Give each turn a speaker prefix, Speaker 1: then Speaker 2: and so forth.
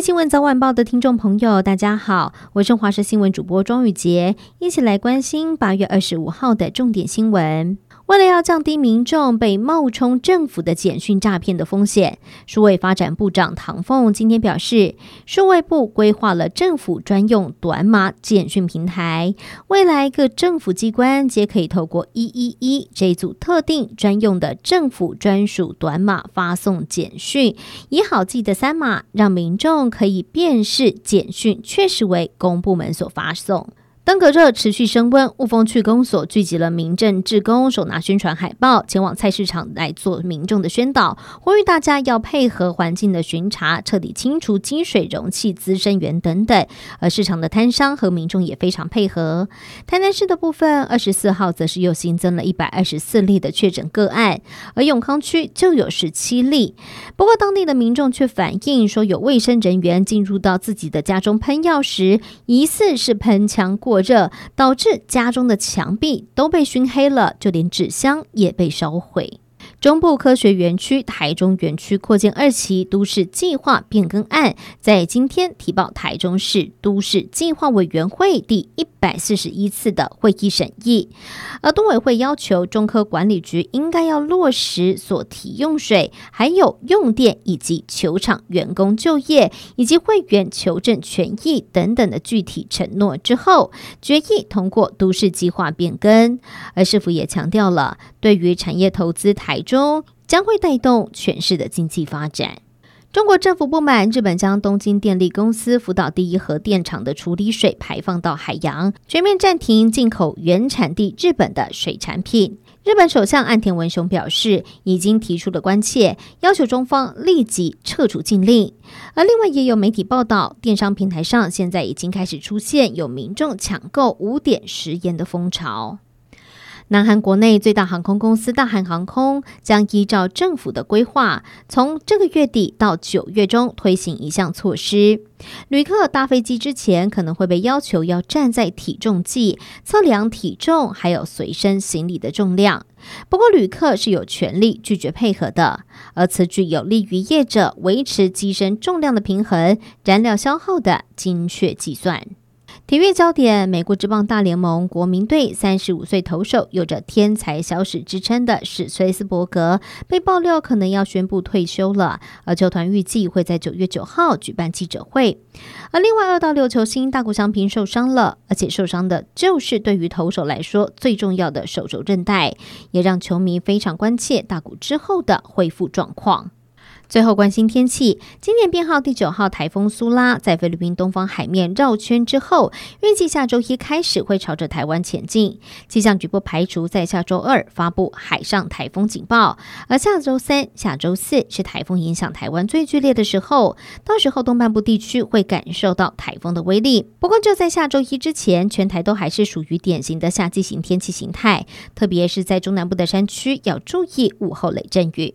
Speaker 1: 新闻早晚报的听众朋友，大家好，我是华视新闻主播庄宇洁，一起来关心八月二十五号的重点新闻。为了要降低民众被冒充政府的简讯诈骗的风险，数位发展部长唐凤今天表示，数位部规划了政府专用短码简讯平台，未来各政府机关皆可以透过一一一这一组特定专用的政府专属短码发送简讯，以好记的三码，让民众可以辨识简讯确实为公部门所发送。登革热持续升温，雾峰区公所聚集了民政志工，手拿宣传海报，前往菜市场来做民众的宣导，呼吁大家要配合环境的巡查，彻底清除积水容器、滋生源等等。而市场的摊商和民众也非常配合。台南市的部分，二十四号则是又新增了一百二十四例的确诊个案，而永康区就有十七例。不过，当地的民众却反映说，有卫生人员进入到自己的家中喷药时，疑似是喷枪过热导致家中的墙壁都被熏黑了，就连纸箱也被烧毁。中部科学园区台中园区扩建二期都市计划变更案，在今天提报台中市都市计划委员会第一百四十一次的会议审议，而都委会要求中科管理局应该要落实所提用水、还有用电以及球场员工就业以及会员求证权益等等的具体承诺之后，决议通过都市计划变更。而市府也强调了，对于产业投资台。中将会带动全市的经济发展。中国政府不满日本将东京电力公司福岛第一核电厂的处理水排放到海洋，全面暂停进口原产地日本的水产品。日本首相岸田文雄表示，已经提出了关切，要求中方立即撤除禁令。而另外也有媒体报道，电商平台上现在已经开始出现有民众抢购五点食盐的风潮。南韩国内最大航空公司大韩航空将依照政府的规划，从这个月底到九月中推行一项措施：旅客搭飞机之前可能会被要求要站在体重计测量体重，还有随身行李的重量。不过，旅客是有权利拒绝配合的，而此举有利于业者维持机身重量的平衡、燃料消耗的精确计算。体育焦点：美国职棒大联盟国民队三十五岁投手，有着“天才小史”之称的史崔斯伯格，被爆料可能要宣布退休了。而球团预计会在九月九号举办记者会。而另外，二到六球星大谷翔平受伤了，而且受伤的就是对于投手来说最重要的手肘韧带，也让球迷非常关切大谷之后的恢复状况。最后关心天气，今年编号第九号台风苏拉在菲律宾东方海面绕圈之后，预计下周一开始会朝着台湾前进。气象局不排除在下周二发布海上台风警报，而下周三、下周四是台风影响台湾最剧烈的时候，到时候东半部地区会感受到台风的威力。不过就在下周一之前，全台都还是属于典型的夏季型天气形态，特别是在中南部的山区要注意午后雷阵雨。